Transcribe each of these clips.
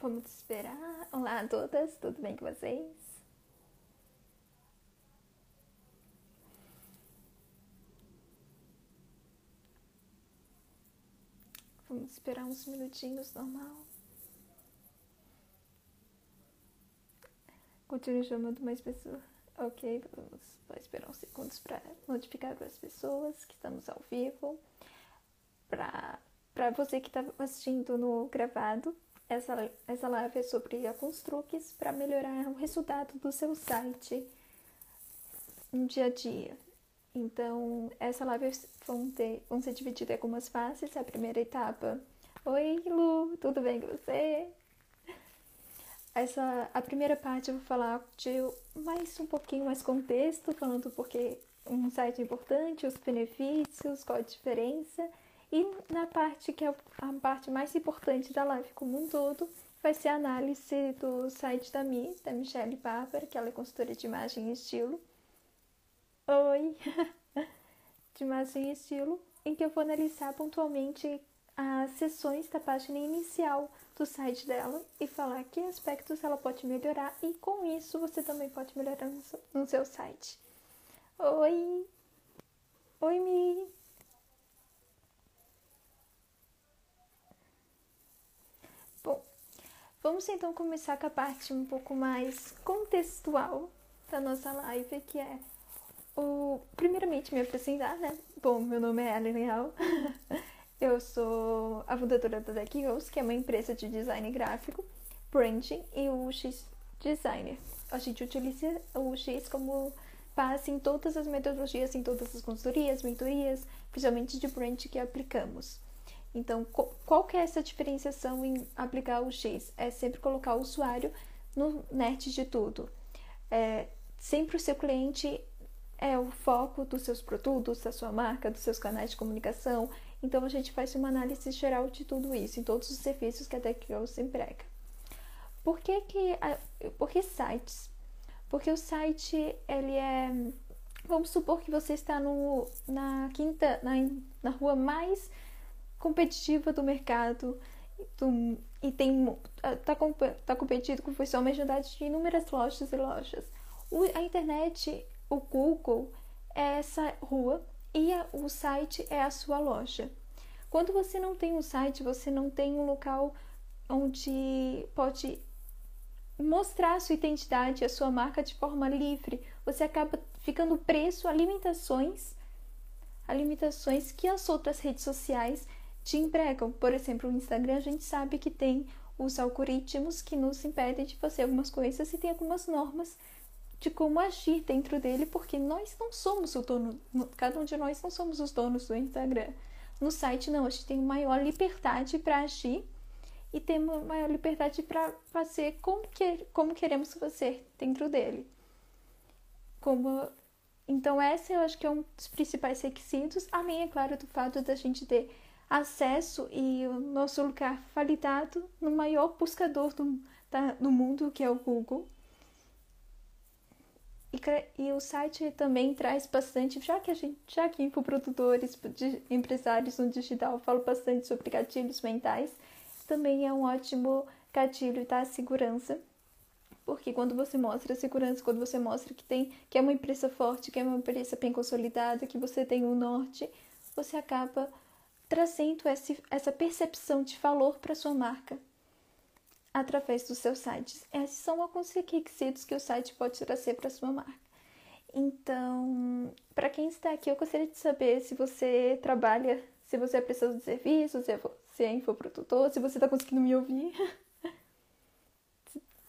Vamos esperar. Olá a todas, tudo bem com vocês? Vamos esperar uns minutinhos, normal. Continue chamando mais pessoas. Ok, vamos esperar uns segundos para notificar para as pessoas que estamos ao vivo. Para você que está assistindo no gravado, essa, essa live é sobre a Construques para melhorar o resultado do seu site no dia a dia. Então, essa live vão, ter, vão ser dividida em algumas fases. A primeira etapa. Oi, Lu, tudo bem com você? Essa, a primeira parte eu vou falar de mais um pouquinho mais contexto, falando porque um site é importante, os benefícios, qual a diferença e na parte que é a parte mais importante da live como um todo, vai ser a análise do site da Mi, da Michelle Bárbara, que ela é consultora de imagem e estilo. Oi! de imagem e estilo, em que eu vou analisar pontualmente as sessões da página inicial do site dela e falar que aspectos ela pode melhorar e com isso você também pode melhorar no seu site. Oi! Oi, Mi! Vamos então começar com a parte um pouco mais contextual da nossa live, que é o primeiramente me apresentar, né? Bom, meu nome é Ellen Leal. Eu sou a fundadora da Deck Girls, que é uma empresa de design gráfico, branding e o X Designer. A gente utiliza o X como base em todas as metodologias, em todas as consultorias, mentorias, principalmente de brand que aplicamos. Então, qual que é essa diferenciação em aplicar o X? É sempre colocar o usuário no net de tudo. É, sempre o seu cliente é o foco dos seus produtos, da sua marca, dos seus canais de comunicação. Então, a gente faz uma análise geral de tudo isso, em todos os serviços que a TechGirls emprega. Por que, que, por que sites? Porque o site, ele é... Vamos supor que você está no, na quinta, na, na rua mais competitiva do mercado do, e tem está tá competindo com uma quantidade de inúmeras lojas e lojas. O, a internet, o Google é essa rua e a, o site é a sua loja. Quando você não tem um site, você não tem um local onde pode mostrar a sua identidade, a sua marca de forma livre. Você acaba ficando preso a limitações, a limitações que as outras redes sociais te empregam. Por exemplo, o Instagram a gente sabe que tem os algoritmos que nos impedem de fazer algumas coisas e tem algumas normas de como agir dentro dele, porque nós não somos o dono, cada um de nós não somos os donos do Instagram. No site não, a gente tem maior liberdade para agir e tem maior liberdade para fazer como, que, como queremos fazer dentro dele. Como então esse eu acho que é um dos principais requisitos, além é claro do fato da gente ter acesso e o nosso lugar validado no maior buscador do, da, do mundo, que é o Google. E, e, o site também traz bastante, já que a gente, já que infoprodutores, empresários no digital falam bastante sobre gatilhos mentais, também é um ótimo gatilho da segurança. Porque quando você mostra a segurança, quando você mostra que tem que é uma empresa forte, que é uma empresa bem consolidada, que você tem um norte, você acaba trazendo essa percepção de valor para sua marca através dos seus sites. Esses são alguns requisitos que o site pode trazer para sua marca. Então, para quem está aqui, eu gostaria de saber se você trabalha, se você é prestador de serviços, se é infoprodutor, se você está conseguindo me ouvir.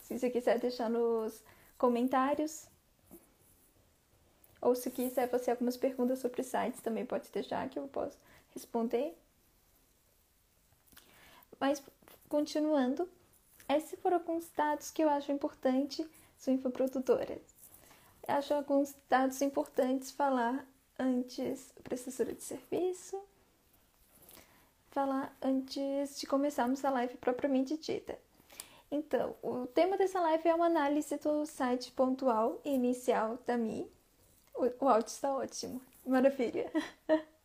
se você quiser deixar nos comentários. Ou se quiser fazer algumas perguntas sobre sites, também pode deixar que eu posso responder. Mas, continuando, esses foram alguns dados que eu acho importante, sou infoprodutora. Acho alguns dados importantes falar antes, prestadora de serviço, falar antes de começarmos a live propriamente dita. Então, o tema dessa live é uma análise do site pontual inicial da Mi. O áudio está ótimo, maravilha.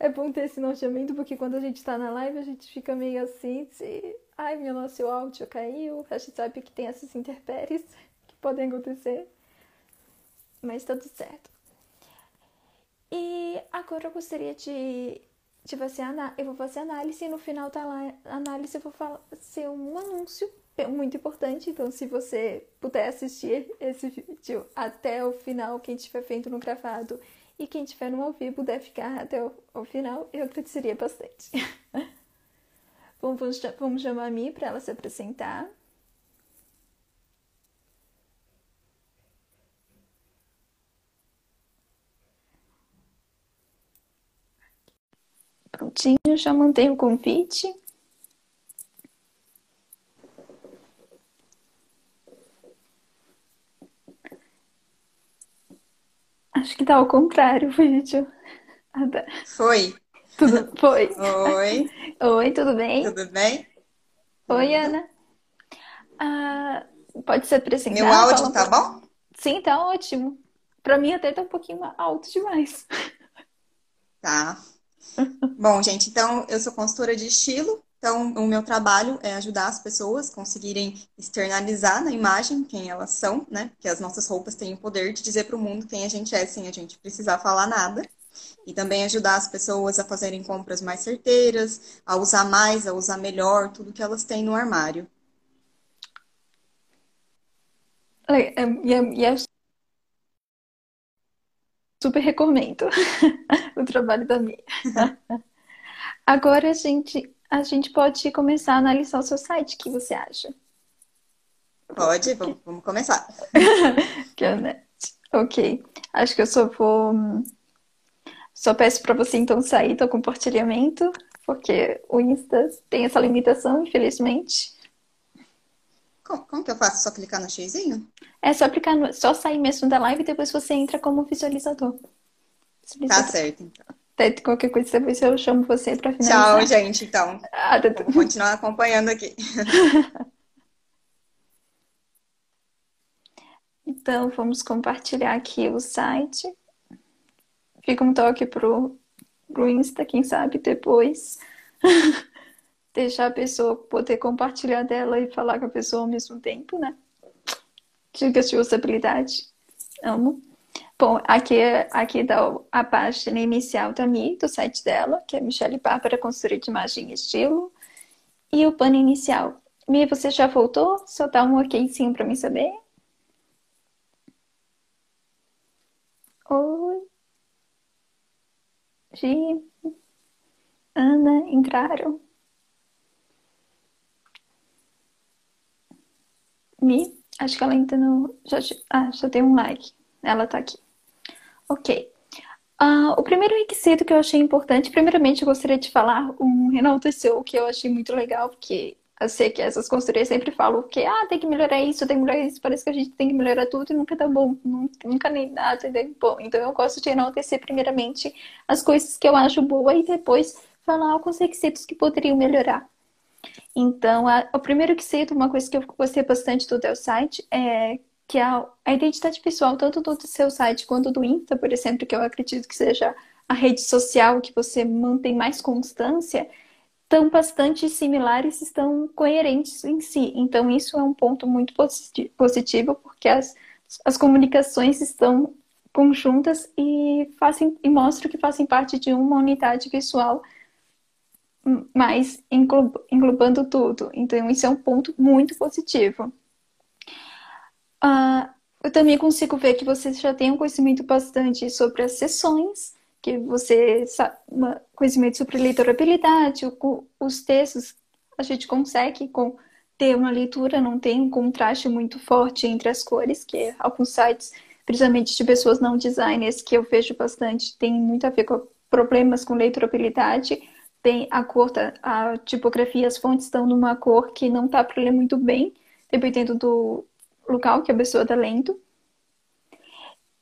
É bom ter esse norteamento, porque quando a gente tá na live, a gente fica meio assim, se ai, meu nosso áudio caiu. A gente sabe que tem essas intempéries que podem acontecer. Mas tá tudo certo. E agora eu gostaria de, de fazer eu vou fazer análise e no final da análise eu vou fazer um anúncio muito importante. Então, se você puder assistir esse vídeo até o final, quem estiver vendo no gravado e quem estiver no ao vivo puder ficar até o, o final, eu agradeceria bastante. Bom, vamos, vamos chamar a Mi para ela se apresentar. Prontinho, já mantém o convite. Acho que tá ao contrário vídeo. Foi. Tudo foi. Oi. Oi, tudo bem? Tudo bem? Oi, Ana. Ah, pode se apresentar? Meu áudio tá bom? Sim, tá ótimo. Pra mim até tá um pouquinho alto demais. Tá. Bom, gente, então eu sou consultora de estilo, então o meu trabalho é ajudar as pessoas a conseguirem externalizar na imagem quem elas são, né? Que as nossas roupas têm o poder de dizer para o mundo quem a gente é sem a gente precisar falar nada. E também ajudar as pessoas a fazerem compras mais certeiras, a usar mais, a usar melhor tudo que elas têm no armário. E é, super recomendo o trabalho da Mia. Agora a gente, a gente pode começar a analisar o seu site. O que você acha? Pode, vamos, vamos começar. ok. Acho que eu só vou. Só peço para você então sair do compartilhamento, porque o Insta tem essa limitação, infelizmente. Como, como que eu faço? Só clicar no xizinho? É só clicar no, só sair mesmo da live e depois você entra como visualizador. visualizador. Tá certo, então. Até qualquer coisa depois eu chamo você para finalizar. Tchau, gente, então. Ah, tá... Vou continuar acompanhando aqui. então, vamos compartilhar aqui o site. Fica um toque pro, pro Insta, quem sabe depois. Deixar a pessoa poder compartilhar dela e falar com a pessoa ao mesmo tempo, né? Dicas de usabilidade. Amo. Bom, aqui, aqui dá a página inicial da Mi, do site dela, que é Michelle Bárbara, consultoria de imagem e estilo. E o pano inicial. Mi, você já voltou? Só dá um ok sim para mim saber. Oi. Gi. Ana, entraram? Mi, acho que ela ainda não. Já, ah, já tem um like. Ela tá aqui. Ok. Uh, o primeiro requisito que eu achei importante, primeiramente eu gostaria de falar um enalteceu que eu achei muito legal, porque eu sei que essas consultorias sempre falam que ah, tem que melhorar isso, tem que melhorar isso, parece que a gente tem que melhorar tudo e nunca tá bom, nunca nem nada, bom. Então eu gosto de enaltecer primeiramente as coisas que eu acho boa e depois falar alguns requisitos que poderiam melhorar. Então, a, o primeiro requisito, uma coisa que eu gostei bastante do teu site é que a, a identidade visual, tanto do seu site quanto do Insta, por exemplo, que eu acredito que seja a rede social que você mantém mais constância, estão bastante similares, estão coerentes em si. Então, isso é um ponto muito positivo, porque as, as comunicações estão conjuntas e, fazem, e mostram que fazem parte de uma unidade visual, mas englobando tudo. Então, isso é um ponto muito positivo. Uh, eu também consigo ver que você já tem um conhecimento bastante sobre as sessões, que você sabe, conhecimento sobre leitorabilidade, os textos, a gente consegue com, ter uma leitura, não tem um contraste muito forte entre as cores, que alguns sites, principalmente de pessoas não designers, que eu vejo bastante, tem muito a ver com problemas com leitorabilidade. Tem a cor, a tipografia, as fontes estão numa cor que não está para ler muito bem, dependendo do, local que a pessoa está lendo.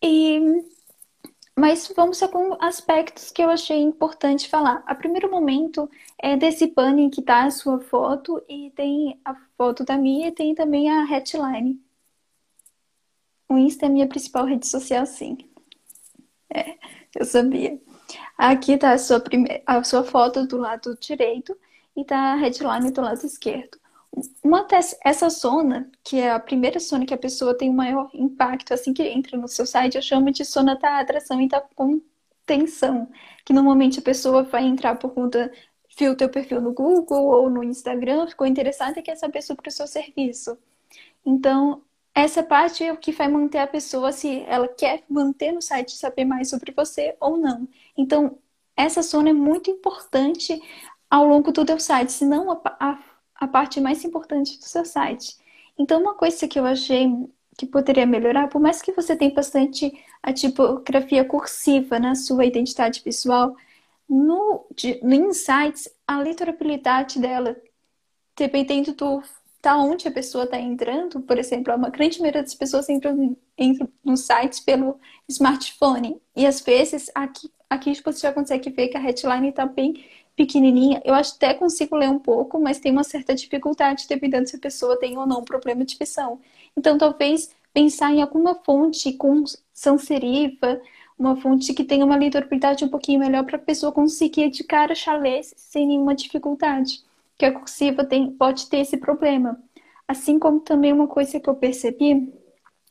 E mas vamos com aspectos que eu achei importante falar. A primeiro momento é desse banner que está a sua foto e tem a foto da minha e tem também a headline. O Insta é a minha principal rede social, sim. É, eu sabia. Aqui está a sua, prime... a sua foto do lado direito e está a headline do lado esquerdo. Uma essa zona, que é a primeira zona que a pessoa tem o maior impacto assim que entra no seu site, eu chamo de zona da atração e da contenção, que normalmente a pessoa vai entrar por conta viu o teu perfil no Google ou no Instagram, ficou interessada e quer saber sobre o seu serviço. Então, essa parte é o que vai manter a pessoa se ela quer manter no site saber mais sobre você ou não. Então, essa zona é muito importante ao longo do teu site, se não a, a, a parte mais importante do seu site. Então, uma coisa que eu achei que poderia melhorar, por mais que você tenha bastante a tipografia cursiva na sua identidade visual, no, de, no Insights, a letorabilidade dela, dependendo do onde a pessoa está entrando, por exemplo, uma grande maioria das pessoas entram, entram nos sites pelo smartphone. E às vezes aqui, aqui você já consegue ver que a headline está bem pequenininha. Eu até consigo ler um pouco, mas tem uma certa dificuldade dependendo se a pessoa tem ou não problema de visão. Então, talvez pensar em alguma fonte com sans serifa, uma fonte que tenha uma legibilidade um pouquinho melhor para a pessoa conseguir de cara chalé sem nenhuma dificuldade. Que a cursiva tem, pode ter esse problema. Assim como também uma coisa que eu percebi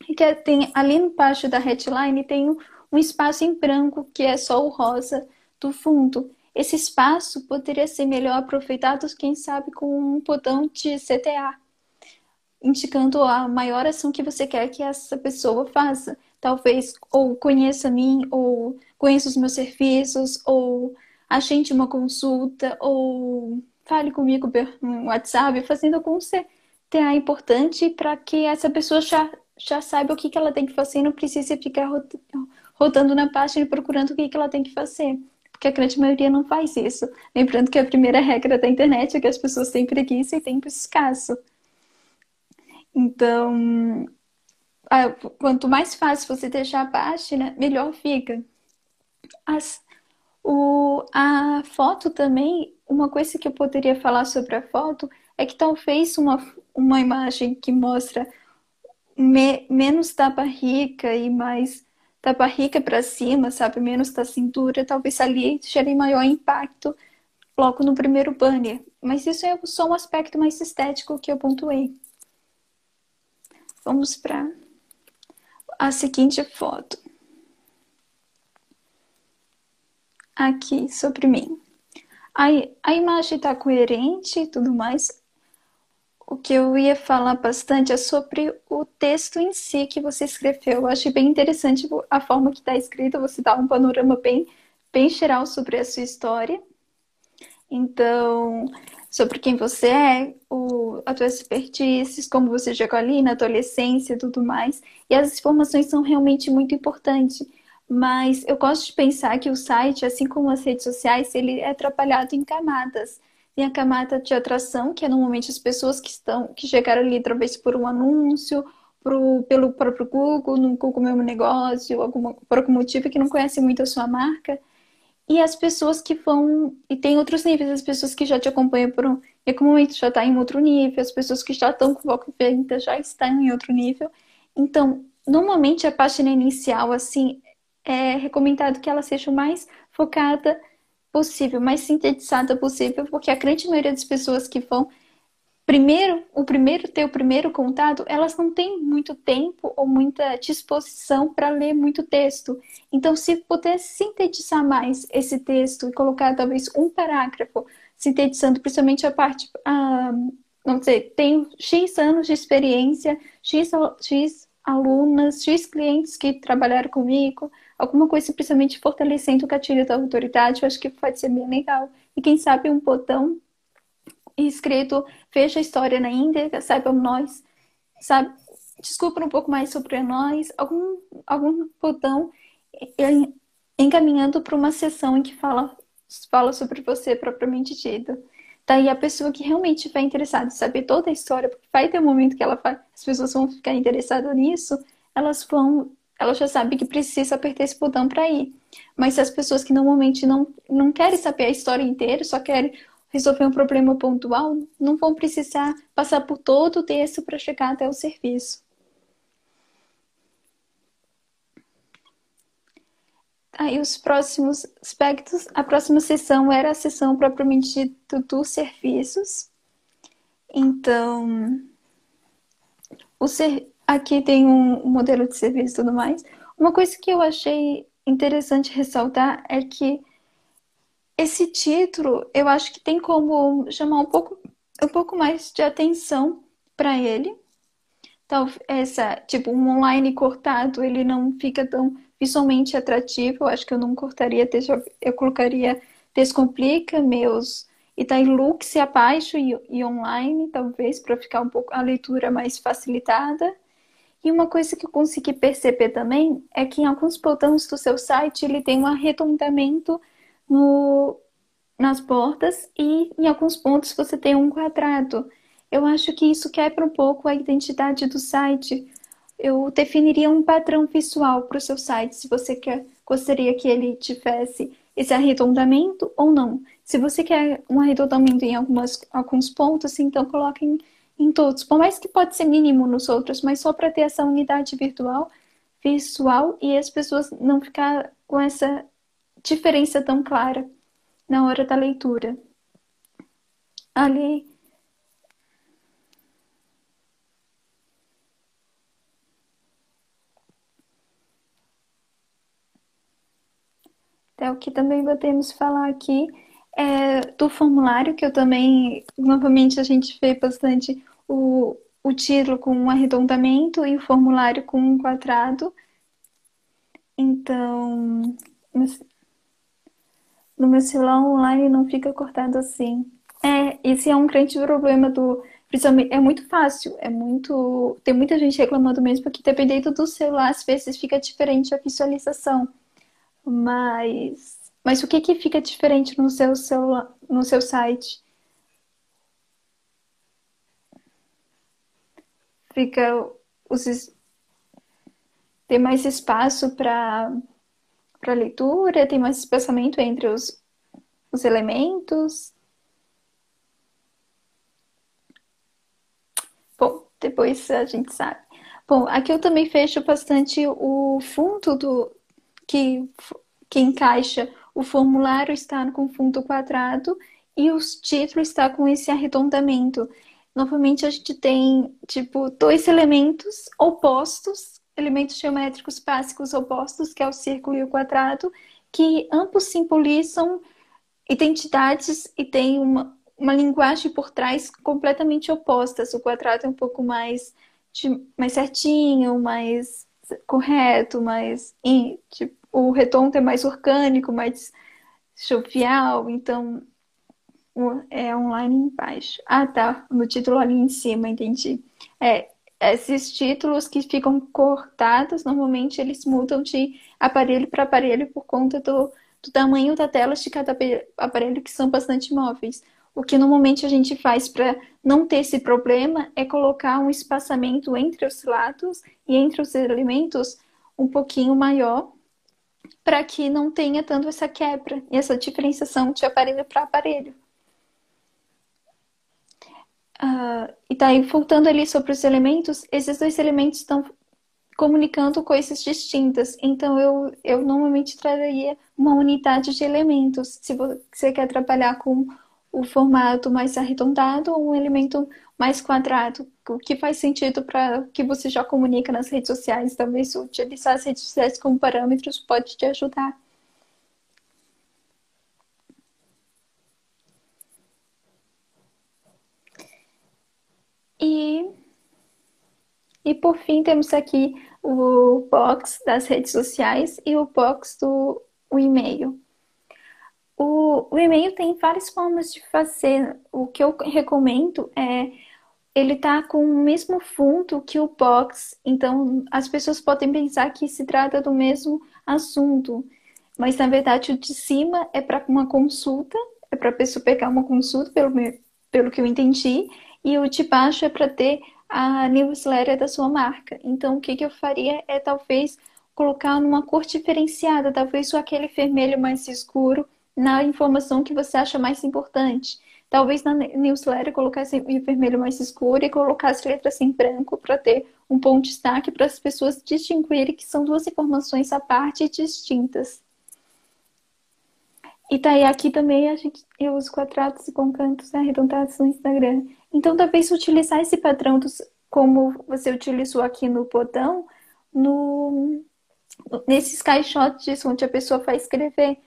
é que tem ali embaixo da headline tem um espaço em branco que é só o rosa do fundo. Esse espaço poderia ser melhor aproveitado, quem sabe, com um botão de CTA, indicando a maior ação que você quer que essa pessoa faça talvez ou conheça mim, ou conheça os meus serviços, ou agende uma consulta, ou fale comigo no WhatsApp, fazendo algum CTA importante para que essa pessoa já, já saiba o que, que ela tem que fazer e não precise ficar rodando na página e procurando o que, que ela tem que fazer. Porque a grande maioria não faz isso. Lembrando que a primeira regra da internet é que as pessoas têm preguiça e tempo escasso. Então, quanto mais fácil você deixar a página, melhor fica. As, o, a foto também, uma coisa que eu poderia falar sobre a foto é que talvez uma, uma imagem que mostra me, menos da barriga e mais da barriga para cima, sabe, menos da cintura, talvez ali gere maior impacto logo no primeiro banner. Mas isso é só um aspecto mais estético que eu pontuei. Vamos para a seguinte foto. Aqui sobre mim. A, a imagem está coerente e tudo mais. O que eu ia falar bastante é sobre o texto em si que você escreveu. Eu achei bem interessante a forma que está escrito. Você dá um panorama bem, bem geral sobre a sua história. Então, sobre quem você é, o, a tua expertise, como você chegou ali na adolescência e tudo mais. E as informações são realmente muito importantes. Mas eu gosto de pensar que o site, assim como as redes sociais, ele é trabalhado em camadas. Tem a camada de atração, que é normalmente as pessoas que estão, que chegaram ali através por um anúncio, pro, pelo próprio Google, no Google Meu Negócio, alguma, por algum motivo que não conhece muito a sua marca. E as pessoas que vão. E tem outros níveis, as pessoas que já te acompanham por um. E como momento já está em outro nível, as pessoas que já estão com foco venda já estão em outro nível. Então, normalmente a página inicial, assim, é recomendado que ela seja mais focada possível, mais sintetizada possível, porque a grande maioria das pessoas que vão primeiro, o primeiro ter o primeiro contato, elas não têm muito tempo ou muita disposição para ler muito texto. Então, se puder sintetizar mais esse texto e colocar talvez um parágrafo, sintetizando principalmente a parte, ah, não sei, tenho X anos de experiência, X, X alunas, X clientes que trabalharam comigo, alguma coisa principalmente fortalecendo o gatilho da autoridade, eu acho que pode ser bem legal. E quem sabe um botão escrito Veja a história na íntegra, saibam nós, sabe? Desculpa um pouco mais sobre nós, algum, algum botão encaminhando para uma sessão em que fala, fala sobre você propriamente dita. Daí a pessoa que realmente vai interessada em saber toda a história, porque vai ter um momento que ela vai, as pessoas vão ficar interessadas nisso, elas vão, ela já sabe que precisa apertar esse botão para ir. Mas as pessoas que normalmente não, não querem saber a história inteira, só querem resolver um problema pontual, não vão precisar passar por todo o texto para chegar até o serviço. Aí os próximos aspectos, a próxima sessão era a sessão propriamente dita dos serviços. Então, o ser... aqui tem um modelo de serviço e tudo mais. Uma coisa que eu achei interessante ressaltar é que esse título, eu acho que tem como chamar um pouco, um pouco mais de atenção para ele. Então, essa, tipo, um online cortado, ele não fica tão visualmente atrativo. Eu acho que eu não cortaria, eu colocaria Descomplica, meus Itailux abaixo e, e online, talvez, para ficar um pouco a leitura mais facilitada. E uma coisa que eu consegui perceber também é que em alguns botões do seu site ele tem um arredondamento no, nas portas e em alguns pontos você tem um quadrado. Eu acho que isso quebra um pouco a identidade do site. Eu definiria um padrão visual para o seu site, se você quer, gostaria que ele tivesse esse arredondamento ou não. Se você quer um arredondamento em algumas, alguns pontos, então coloque em todos, por mais que pode ser mínimo nos outros, mas só para ter essa unidade virtual, visual e as pessoas não ficar com essa diferença tão clara na hora da leitura. Ali É o que também podemos falar aqui é, do formulário, que eu também, novamente, a gente vê bastante o, o título com um arredondamento e o formulário com um quadrado. Então, no meu celular online não fica cortado assim. É, esse é um grande problema do. É muito fácil, é muito. Tem muita gente reclamando mesmo, porque dependendo do celular, às vezes fica diferente a visualização. Mas mas o que que fica diferente no seu celular, no seu site? Fica os, tem mais espaço para leitura, tem mais espaçamento entre os, os elementos. Bom, depois a gente sabe. Bom, aqui eu também fecho bastante o fundo do que, que encaixa o formulário está com fundo quadrado e o título está com esse arredondamento. Novamente, a gente tem, tipo, dois elementos opostos, elementos geométricos básicos opostos, que é o círculo e o quadrado, que ambos simbolizam identidades e têm uma, uma linguagem por trás completamente opostas. O quadrado é um pouco mais, mais certinho, mais correto, mais tipo, o redondo é mais orgânico, mais jovial, então é online embaixo. Ah, tá, no título ali em cima, entendi. É, esses títulos que ficam cortados, normalmente eles mudam de aparelho para aparelho por conta do, do tamanho da tela de cada aparelho, que são bastante móveis. O que normalmente a gente faz para não ter esse problema é colocar um espaçamento entre os lados e entre os elementos um pouquinho maior para que não tenha tanto essa quebra e essa diferenciação de aparelho para aparelho. Uh, e tá aí, voltando ali sobre os elementos, esses dois elementos estão comunicando coisas distintas. Então, eu, eu normalmente traria uma unidade de elementos. Se você quer trabalhar com o formato mais arredondado ou um elemento mais quadrado, o que faz sentido para o que você já comunica nas redes sociais. Talvez utilizar as redes sociais como parâmetros pode te ajudar. E, e por fim, temos aqui o box das redes sociais e o box do o e-mail. O, o e-mail tem várias formas de fazer. O que eu recomendo é ele tá com o mesmo fundo que o box, então as pessoas podem pensar que se trata do mesmo assunto, mas na verdade o de cima é para uma consulta, é para a pessoa pegar uma consulta, pelo, meu, pelo que eu entendi, e o de baixo é para ter a newsletter da sua marca. Então o que, que eu faria é talvez colocar numa cor diferenciada, talvez aquele vermelho mais escuro na informação que você acha mais importante. Talvez na newsletter colocasse em vermelho mais escuro e colocasse letras em branco para ter um ponto de destaque para as pessoas distinguirem que são duas informações à parte distintas. E tá, e aqui também a gente, eu uso quadrados e com cantos arredondados no Instagram. Então, talvez utilizar esse padrão dos, como você utilizou aqui no botão, no, nesses caixotes onde a pessoa vai escrever.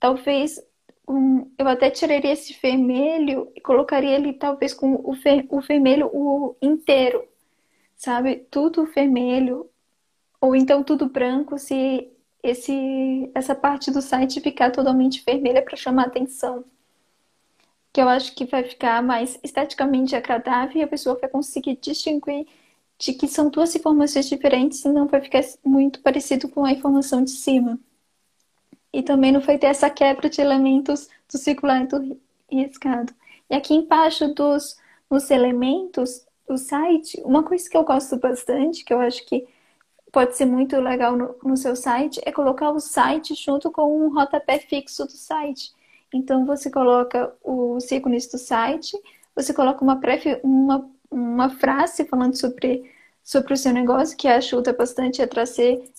Talvez um, eu até tiraria esse vermelho e colocaria ele talvez com o, ver, o vermelho o inteiro, sabe? Tudo vermelho, ou então tudo branco, se esse, essa parte do site ficar totalmente vermelha para chamar atenção. Que eu acho que vai ficar mais esteticamente agradável e a pessoa vai conseguir distinguir de que são duas informações diferentes e não vai ficar muito parecido com a informação de cima. E também não vai ter essa quebra de elementos do circular e do riscado. E aqui embaixo dos nos elementos do site, uma coisa que eu gosto bastante, que eu acho que pode ser muito legal no, no seu site, é colocar o site junto com um rodapé fixo do site. Então você coloca os ícones do site, você coloca uma, pré, uma, uma frase falando sobre, sobre o seu negócio, que ajuda bastante a trazer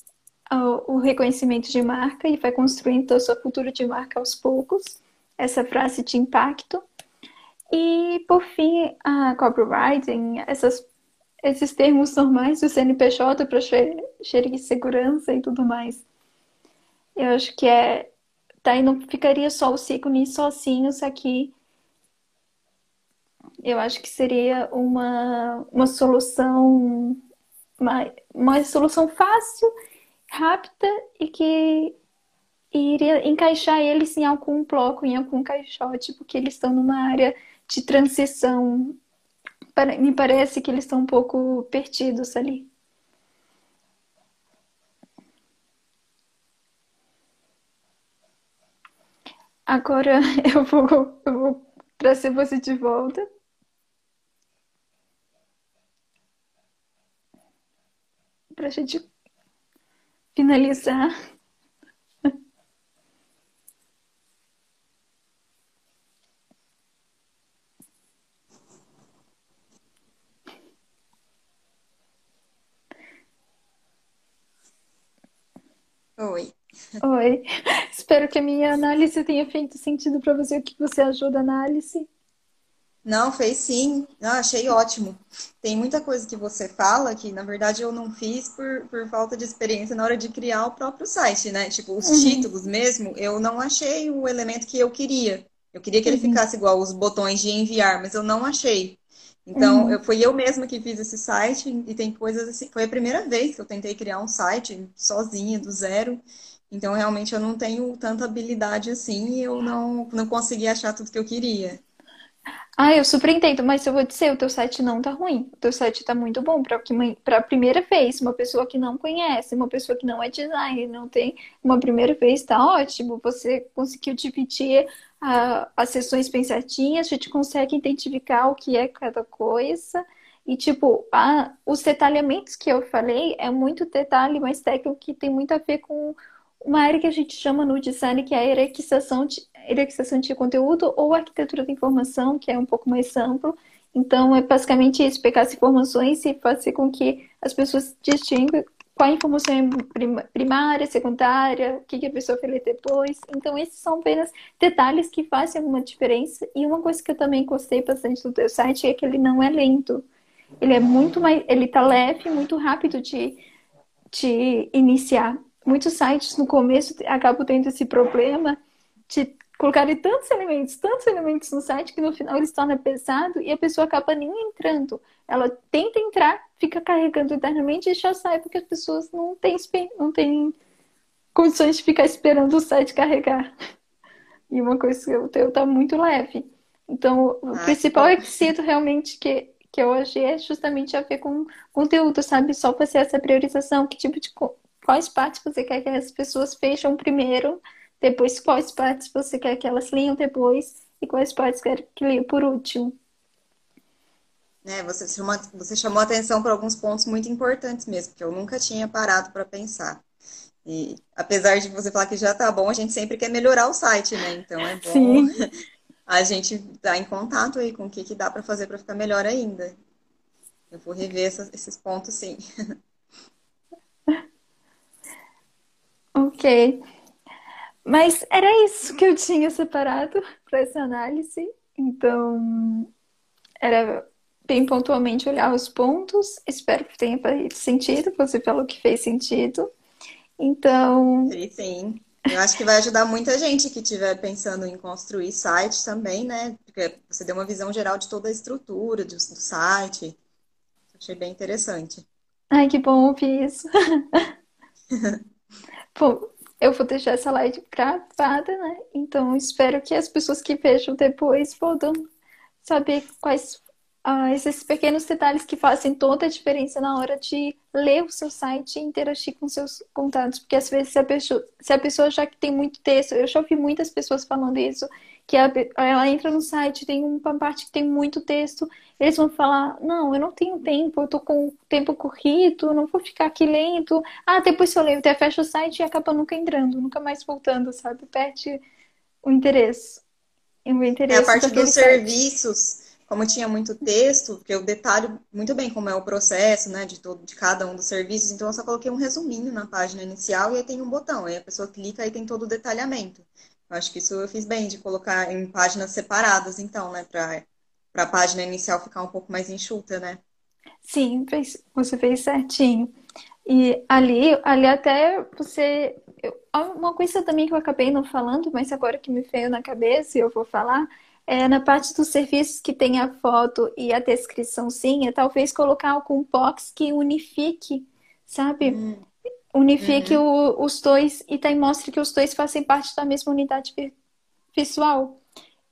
o, reconhecimento de marca e vai construindo a sua cultura de marca aos poucos. Essa frase de impacto. E, por fim, a copywriting, essas esses termos normais do CNPJ para xerife segurança e tudo mais. Eu acho que é. Daí não ficaria só os ícones sozinhos aqui. Eu acho que seria uma, uma solução. Uma, uma solução fácil, rápida e que iria encaixar eles em algum bloco, em algum caixote, porque eles estão numa área de transição me parece que eles estão um pouco perdidos ali. Agora eu vou, eu vou trazer você de volta. Para a gente finalizar. Oi. Oi. Espero que a minha análise tenha feito sentido para você. Que você achou da análise? Não, fez sim. Não, achei ótimo. Tem muita coisa que você fala que, na verdade, eu não fiz por, por falta de experiência na hora de criar o próprio site, né? Tipo, os uhum. títulos mesmo, eu não achei o elemento que eu queria. Eu queria que ele uhum. ficasse igual os botões de enviar, mas eu não achei. Então, uhum. eu, fui eu mesma que fiz esse site e tem coisas assim. Foi a primeira vez que eu tentei criar um site sozinha, do zero. Então, realmente, eu não tenho tanta habilidade assim e eu não, não consegui achar tudo que eu queria. Ah, eu super entendo, mas eu vou dizer, o teu site não tá ruim. O teu site tá muito bom para a primeira vez. Uma pessoa que não conhece, uma pessoa que não é designer, não tem uma primeira vez, tá ótimo. Você conseguiu dividir a, as sessões pensatinhas, a gente consegue identificar o que é cada coisa. E, tipo, a, os detalhamentos que eu falei é muito detalhe mais técnico que tem muito a ver com uma área que a gente chama no design, que é a hierarquização de, hierarquização de conteúdo ou arquitetura da informação, que é um pouco mais amplo. Então, é basicamente isso, pegar as informações e fazer com que as pessoas distinguam qual a informação é primária, secundária, o que a pessoa ler depois. Então, esses são apenas detalhes que fazem alguma diferença. E uma coisa que eu também gostei bastante do teu site é que ele não é lento. Ele é muito mais, ele tá leve, muito rápido de, de iniciar. Muitos sites no começo acabam tendo esse problema de colocarem tantos elementos, tantos elementos no site que no final ele se torna pesado e a pessoa acaba nem entrando. Ela tenta entrar, fica carregando internamente e já sai porque as pessoas não têm, não têm condições de ficar esperando o site carregar. E uma coisa que o teu tá muito leve. Então, o ah, principal tá. requisito realmente que, que eu achei é justamente a ver com conteúdo, sabe? Só fazer essa priorização, que tipo de quais partes você quer que as pessoas fecham primeiro, depois quais partes você quer que elas leiam depois e quais partes quer que leiam por último. É, você chamou, você chamou atenção para alguns pontos muito importantes mesmo, que eu nunca tinha parado para pensar. E apesar de você falar que já tá bom, a gente sempre quer melhorar o site, né? Então é bom Sim. a gente estar tá em contato aí com o que, que dá para fazer para ficar melhor ainda. Eu vou rever essas, esses pontos, sim. Ok. Mas era isso que eu tinha separado para essa análise. Então, era bem pontualmente olhar os pontos. Espero que tenha feito sentido. Você falou que fez sentido. Então. Sim, sim. Eu acho que vai ajudar muita gente que estiver pensando em construir site também, né? Porque você deu uma visão geral de toda a estrutura do, do site. Achei bem interessante. Ai, que bom ouvir isso. Bom, eu vou deixar essa live gravada, né? Então, espero que as pessoas que vejam depois possam saber quais ah, esses pequenos detalhes que fazem toda a diferença na hora de ler o seu site e interagir com seus contatos. Porque às vezes se a pessoa, se a pessoa já que tem muito texto, eu já ouvi muitas pessoas falando isso, que a, ela entra no site, tem uma parte que tem muito texto, eles vão falar, não, eu não tenho tempo, eu tô com tempo corrido, não vou ficar aqui lendo. Ah, depois se eu leio, até fecha o site e acaba nunca entrando, nunca mais voltando, sabe? Perde o interesse. O interesse é a parte dos serviços como tinha muito texto, porque eu detalho muito bem como é o processo, né, de todo, de cada um dos serviços, então eu só coloquei um resuminho na página inicial e aí tem um botão, aí a pessoa clica e tem todo o detalhamento. Eu acho que isso eu fiz bem de colocar em páginas separadas, então, né, para a página inicial ficar um pouco mais enxuta, né? Sim, fez, você fez certinho. E ali, ali até você. Uma coisa também que eu acabei não falando, mas agora que me veio na cabeça e eu vou falar, é, na parte dos serviços que tem a foto e a descrição sim, é talvez colocar algum box que unifique, sabe? Hum. Unifique uhum. o, os dois e daí mostre que os dois fazem parte da mesma unidade visual.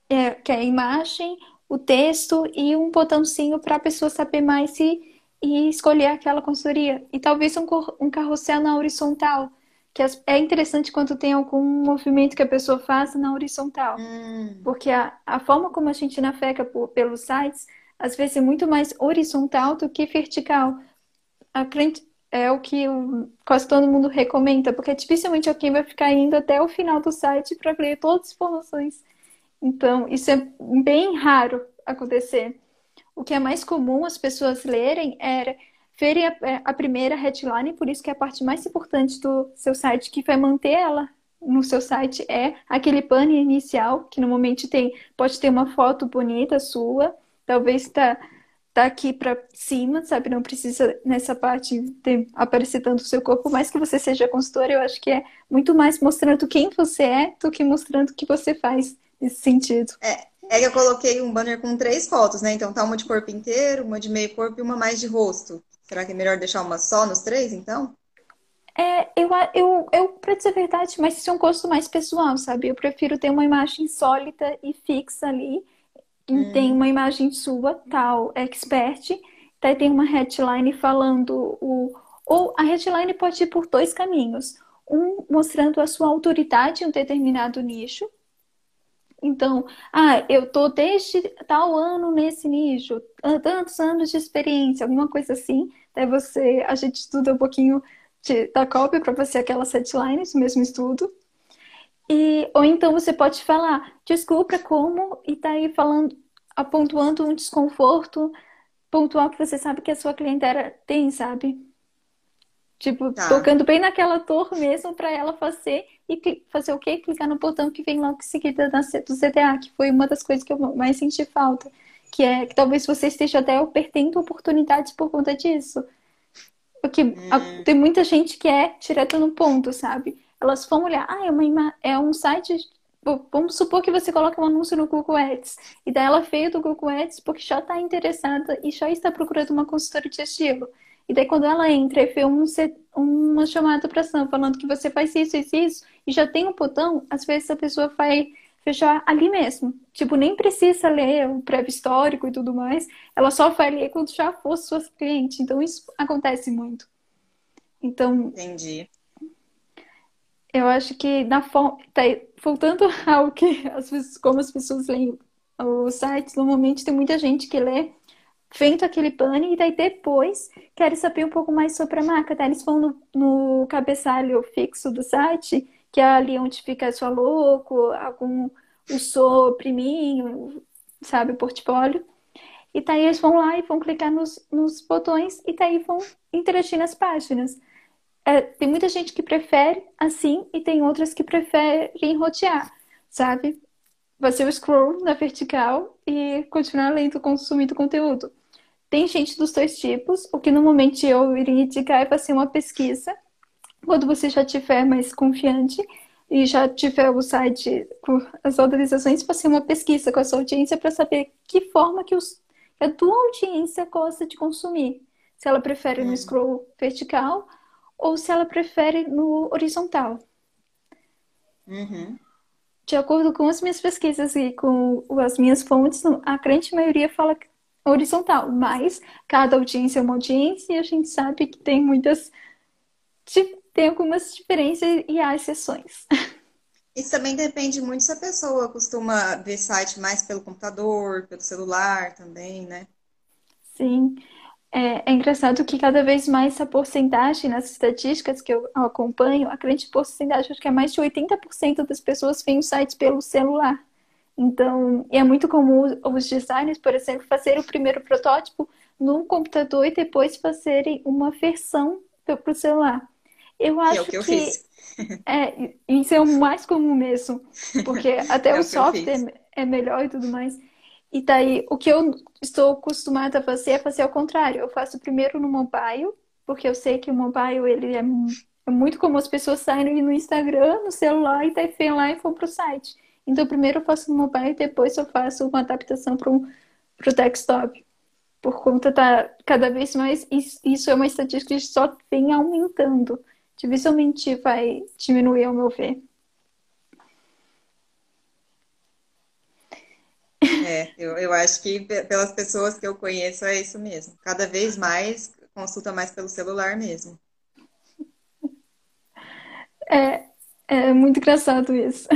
É, que é a imagem, o texto e um botãozinho para a pessoa saber mais e, e escolher aquela consultoria. E talvez um, um carrossel na horizontal que é interessante quando tem algum movimento que a pessoa faz na horizontal. Hum. Porque a, a forma como a gente navega por, pelos sites, às vezes é muito mais horizontal do que vertical. A é o que quase todo mundo recomenda, porque dificilmente alguém vai ficar indo até o final do site para ler todas as informações. Então, isso é bem raro acontecer. O que é mais comum as pessoas lerem era verem a, é, a, primeira headline, por isso que a parte mais importante do seu site, que vai manter ela no seu site, é aquele banner inicial, que normalmente tem, pode ter uma foto bonita sua, talvez tá, tá aqui para cima, sabe? Não precisa nessa parte ter, aparecer tanto o seu corpo, mas que você seja consultora, eu acho que é muito mais mostrando quem você é do que mostrando o que você faz nesse sentido. É, é que eu coloquei um banner com três fotos, né? Então tá uma de corpo inteiro, uma de meio corpo e uma mais de rosto. Será que é melhor deixar uma só nos três, então? É, eu, eu, eu, pra dizer a verdade, mas isso é um gosto mais pessoal, sabe? Eu prefiro ter uma imagem sólida e fixa ali. Hum. Tem uma imagem sua, tal, expert. Daí tem uma headline falando o. Ou a headline pode ir por dois caminhos. Um mostrando a sua autoridade em um determinado nicho. Então, ah, eu tô desde tal ano nesse nicho, tantos anos de experiência, alguma coisa assim. Daí você, a gente estuda um pouquinho de, da cópia para você aquelas headlines do mesmo estudo. E, ou então você pode falar, desculpa como, e tá aí falando, apontando um desconforto pontual que você sabe que a sua clientela tem, sabe? Tipo, tá. tocando bem naquela torre mesmo para ela fazer e fazer o quê? Clicar no botão que vem logo em seguida do CTA, que foi uma das coisas que eu mais senti falta. Que é que talvez você esteja até perdendo oportunidades por conta disso. Porque hum. tem muita gente que é direto no ponto, sabe? Elas vão olhar, ah, é, uma, é um site. Vamos supor que você coloca um anúncio no Google Ads. E daí ela veio do Google Ads porque já está interessada e já está procurando uma consultora de estilo. E daí quando ela entra e vê um, uma chamada para ação falando que você faz isso, isso, isso, e já tem um botão, às vezes a pessoa vai fechar ali mesmo. Tipo, nem precisa ler o prévio histórico e tudo mais. Ela só vai ler quando já for sua cliente. Então isso acontece muito. Então. Entendi. Eu acho que na forma. Tá, voltando ao que as pessoas, como as pessoas leem os sites, normalmente tem muita gente que lê feito aquele banner e daí depois querem saber um pouco mais sobre a marca, tá? Eles vão no, no cabeçalho fixo do site, que é ali onde fica a sua logo, algum o seu priminho, sabe, o portfólio. E daí eles vão lá e vão clicar nos, nos botões e daí vão interagir nas páginas. É, tem muita gente que prefere assim e tem outras que preferem rotear, sabe? Fazer o scroll na vertical e continuar lendo, consumindo conteúdo. Tem gente dos dois tipos. O que normalmente eu iria indicar é fazer uma pesquisa. Quando você já tiver mais confiante e já tiver o site com as autorizações, fazer uma pesquisa com a sua audiência para saber que forma que, os, que a tua audiência gosta de consumir. Se ela prefere no hum. scroll vertical ou se ela prefere no horizontal. Uhum. De acordo com as minhas pesquisas e com as minhas fontes, a grande maioria fala horizontal, mas cada audiência é uma audiência e a gente sabe que tem muitas. tem algumas diferenças e há exceções. Isso também depende muito se a pessoa costuma ver site mais pelo computador, pelo celular também, né? Sim. É, é, engraçado que cada vez mais essa porcentagem nas estatísticas que eu acompanho, a grande porcentagem, acho que é mais de 80% das pessoas veem o site pelo celular. Então, é muito comum os designers, por exemplo, fazer o primeiro protótipo no computador e depois fazerem uma versão para o celular. Eu acho é o que, eu que fiz. É, isso é o mais comum mesmo, porque até é o, o software é melhor e tudo mais. E daí, o que eu estou acostumada a fazer é fazer ao contrário. Eu faço primeiro no mobile, porque eu sei que o mobile ele é, é muito como as pessoas saírem no Instagram, no celular e daí vem lá e vão para o site. Então, primeiro eu faço no mobile e depois eu faço uma adaptação para o desktop. Por conta da cada vez mais, isso é uma estatística que só vem aumentando. Dificilmente vai diminuir, ao meu ver. É, eu, eu acho que pelas pessoas que eu conheço é isso mesmo. Cada vez mais consulta mais pelo celular mesmo. É, é muito engraçado isso.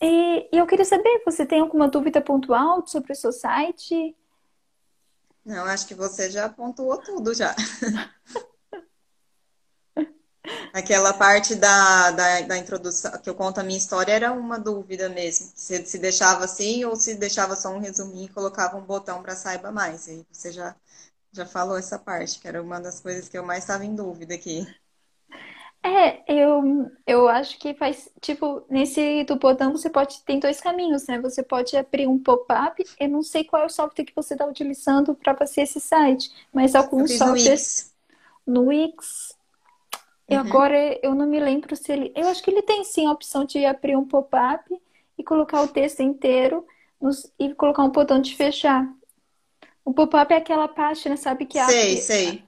E, e eu queria saber, você tem alguma dúvida pontual sobre o seu site? Não, acho que você já pontuou tudo já. Aquela parte da, da, da, introdução, que eu conto a minha história, era uma dúvida mesmo. Se, se deixava assim ou se deixava só um resuminho e colocava um botão para saiba mais. E você já, já falou essa parte, que era uma das coisas que eu mais estava em dúvida aqui. É, eu, eu acho que faz, tipo, nesse do botão você pode, tem dois caminhos, né? Você pode abrir um pop-up, eu não sei qual é o software que você está utilizando para fazer esse site, mas alguns softwares no Wix. E uhum. agora eu não me lembro se ele. Eu acho que ele tem sim a opção de abrir um pop-up e colocar o texto inteiro nos, e colocar um botão de fechar. O pop-up é aquela página, sabe, que abre. Sei, sei.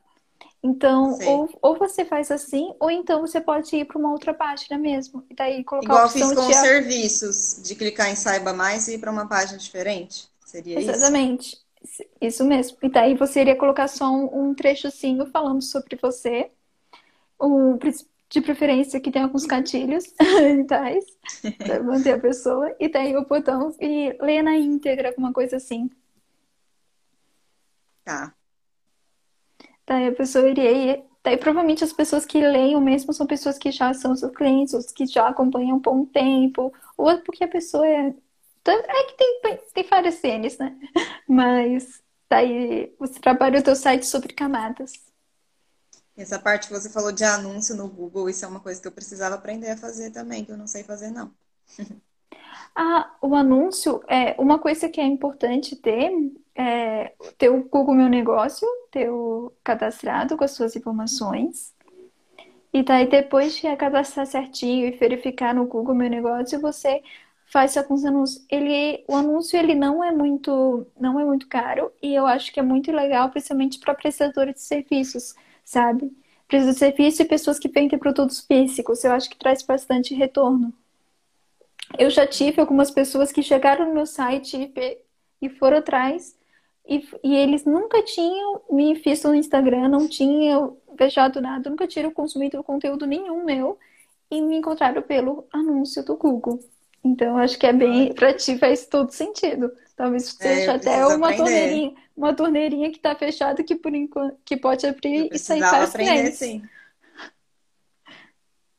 Então, ou, ou você faz assim, ou então você pode ir para uma outra página mesmo. E daí colocar Igual fiz com os serviços, de clicar em Saiba Mais e ir para uma página diferente. Seria Exatamente. isso? Exatamente. Isso mesmo. E daí você iria colocar só um, um trechozinho falando sobre você. Um, de preferência que tem alguns gatilhos mentais para manter a pessoa. E daí o botão e ler na íntegra, alguma coisa assim. Tá. Daí a pessoa iria. Daí provavelmente as pessoas que leiam mesmo são pessoas que já são seus clientes, ou que já acompanham por um tempo, ou é porque a pessoa é. É que tem, tem várias cenas, né? Mas daí você trabalha o teu site sobre camadas. Essa parte que você falou de anúncio no Google, isso é uma coisa que eu precisava aprender a fazer também, que eu não sei fazer, não. Ah, o anúncio é uma coisa que é importante ter, é, ter o Google Meu Negócio, ter o cadastrado com as suas informações. E daí depois de cadastrar certinho e verificar no Google Meu Negócio, você faz alguns anúncios. Ele, o anúncio ele não é muito, não é muito caro e eu acho que é muito legal, principalmente para prestadores de serviços, sabe? Prestadores de serviço e pessoas que vendem produtos físicos. Eu acho que traz bastante retorno. Eu já tive algumas pessoas que chegaram no meu site e, foram atrás e, e, eles nunca tinham me visto no Instagram, não tinham beijado nada, nunca tinham consumido conteúdo nenhum meu e me encontraram pelo anúncio do Google. Então, acho que é bem, para ti faz todo sentido. Talvez é, seja é, até uma aprender. torneirinha, uma torneirinha que está fechada que por enquanto que pode abrir e sair para aprender, sim.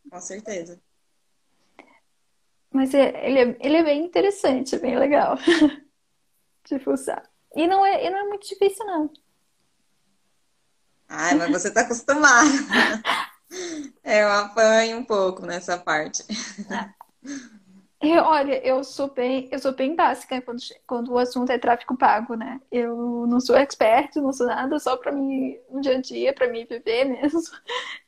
Com certeza. Mas é, ele, é, ele é bem interessante, bem legal de fuçar. E não é, e não é muito difícil, não. Ai, mas você tá acostumado. É, eu apanho um pouco nessa parte. Eu, olha, eu sou bem, eu sou bem básica quando, quando o assunto é tráfico pago, né? Eu não sou expert, não sou nada, só para mim, no dia a dia, para mim viver mesmo.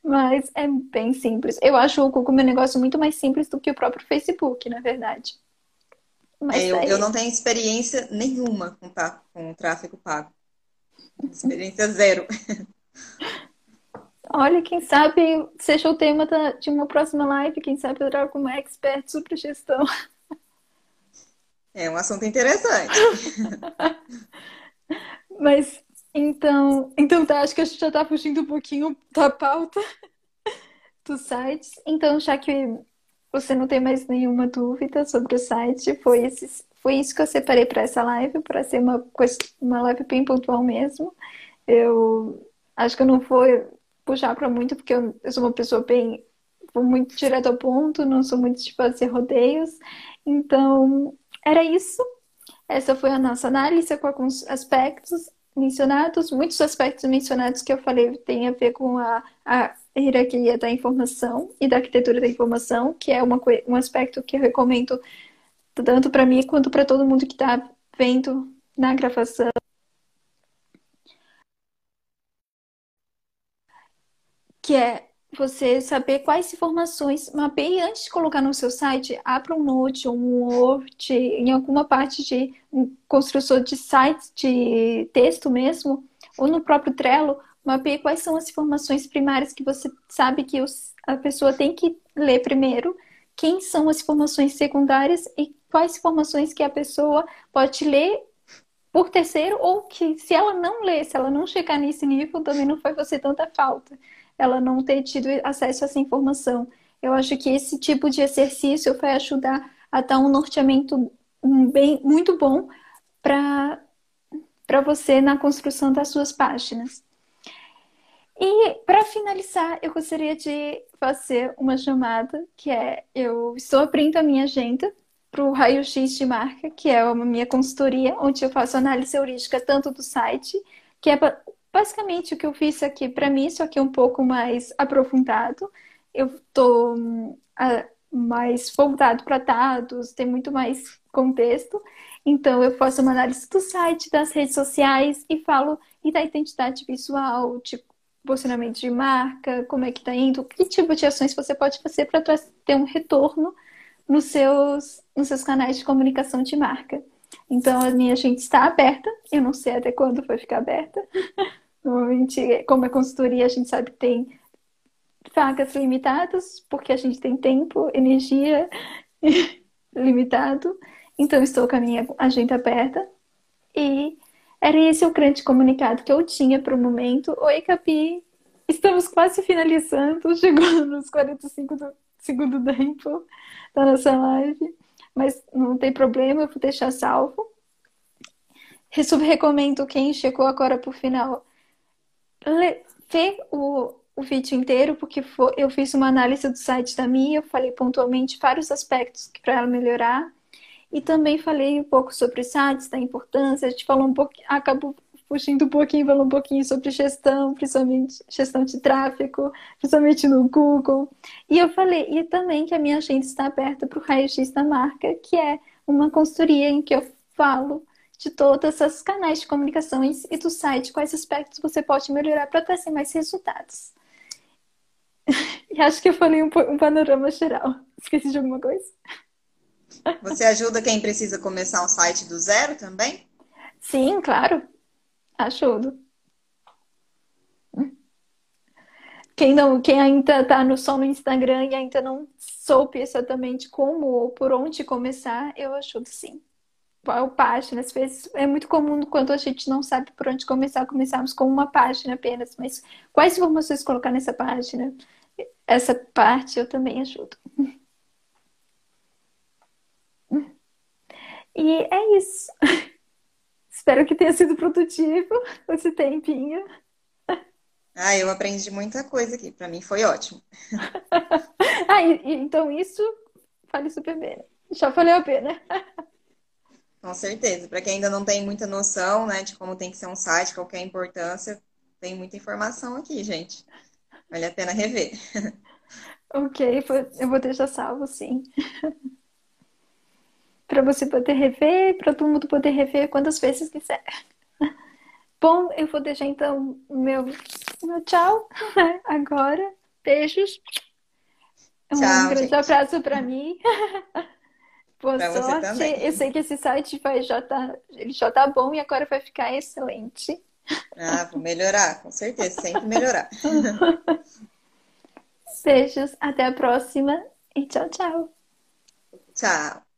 Mas é bem simples. Eu acho o Google meu negócio muito mais simples do que o próprio Facebook, na verdade. Mas é, eu, eu não tenho experiência nenhuma com, com tráfego pago. Experiência zero. Olha, quem sabe seja o tema da, de uma próxima live, quem sabe eu trago como expert sobre gestão. É um assunto interessante. Mas então, então tá, acho que a gente já tá fugindo um pouquinho da pauta dos sites. Então, já que você não tem mais nenhuma dúvida sobre o site, foi, esse, foi isso que eu separei para essa live, para ser uma, uma live bem pontual mesmo. Eu acho que eu não vou puxar para muito, porque eu, eu, sou uma pessoa bem. Vou muito direto ao ponto, não sou muito de fazer rodeios. Então, era isso. Essa foi a nossa análise com alguns aspectos mencionados. Muitos aspectos mencionados que eu falei têm a ver com a, a hierarquia da informação e da arquitetura da informação, que é uma, um aspecto que eu recomendo tanto para mim quanto para todo mundo que está vendo na gravação. Que é você saber quais informações, mapeie antes de colocar no seu site, abra um Note um Word, em alguma parte de construção de sites de texto mesmo, ou no próprio Trello, mapeie quais são as informações primárias que você sabe que os, a pessoa tem que ler primeiro, quem são as informações secundárias e quais informações que a pessoa pode ler por terceiro ou que se ela não ler, se ela não chegar nesse nível, também não foi você tanta falta ela não ter tido acesso a essa informação. Eu acho que esse tipo de exercício vai ajudar a dar um norteamento bem, muito bom para você na construção das suas páginas. E para finalizar, eu gostaria de fazer uma chamada, que é eu estou abrindo a minha agenda para o Raio X de Marca, que é uma minha consultoria, onde eu faço análise heurística tanto do site, que é basicamente o que eu fiz aqui para mim, só que um pouco mais aprofundado. Eu estou uh, mais voltado para dados, tem muito mais contexto. Então, eu faço uma análise do site, das redes sociais e falo e da identidade visual, tipo, posicionamento de marca, como é que está indo, que tipo de ações você pode fazer para ter um retorno nos seus, nos seus canais de comunicação de marca. Então, a minha gente está aberta. Eu não sei até quando vai ficar aberta. Normalmente, como é consultoria, a gente sabe que tem vagas limitadas, porque a gente tem tempo, energia limitado. Então, estou com a minha agenda aberta. E era esse o grande comunicado que eu tinha para o momento. Oi, Capi! Estamos quase finalizando, chegando nos 45 do segundo tempo da nossa live mas não tem problema, eu vou deixar salvo. Recomendo quem chegou agora por final ver o, o vídeo inteiro, porque for, eu fiz uma análise do site da minha, eu falei pontualmente vários aspectos para ela melhorar. E também falei um pouco sobre sites, da importância, a gente falou um pouco, acabou fugindo um pouquinho, falou um pouquinho sobre gestão, principalmente gestão de tráfego, principalmente no Google. E eu falei, e também que a minha agenda está aberta para o raio-x da marca, que é uma consultoria em que eu falo de todas as canais de comunicações e do site, quais aspectos você pode melhorar para trazer mais resultados. e acho que eu falei um, um panorama geral. Esqueci de alguma coisa? Você ajuda quem precisa começar um site do zero também? Sim, claro. Ajudo. Quem, não, quem ainda está no, só no Instagram e ainda não soube exatamente como ou por onde começar, eu ajudo sim. Qual página? Às vezes é muito comum quando a gente não sabe por onde começar, começarmos com uma página apenas, mas quais informações colocar nessa página? Essa parte eu também ajudo. E é isso. Espero que tenha sido produtivo esse tempinho. Ah, eu aprendi muita coisa aqui. Para mim foi ótimo. ah, e, e, então isso vale super bem. Já valeu a pena. Com certeza. Para quem ainda não tem muita noção, né, de como tem que ser um site, qual é a importância, Tem muita informação aqui, gente. Vale a pena rever. Ok, eu vou deixar salvo, sim. para você poder rever, para todo mundo poder rever quantas vezes quiser. Bom, eu vou deixar então o meu, meu tchau agora. Beijos. Um Tchau, grande gente. abraço para mim. Boa Pra você sorte. também. Eu sei que esse site vai já tá, ele já tá bom e agora vai ficar excelente. Ah, vou melhorar, com certeza, sempre melhorar. Beijos, até a próxima e tchau, tchau. Tchau.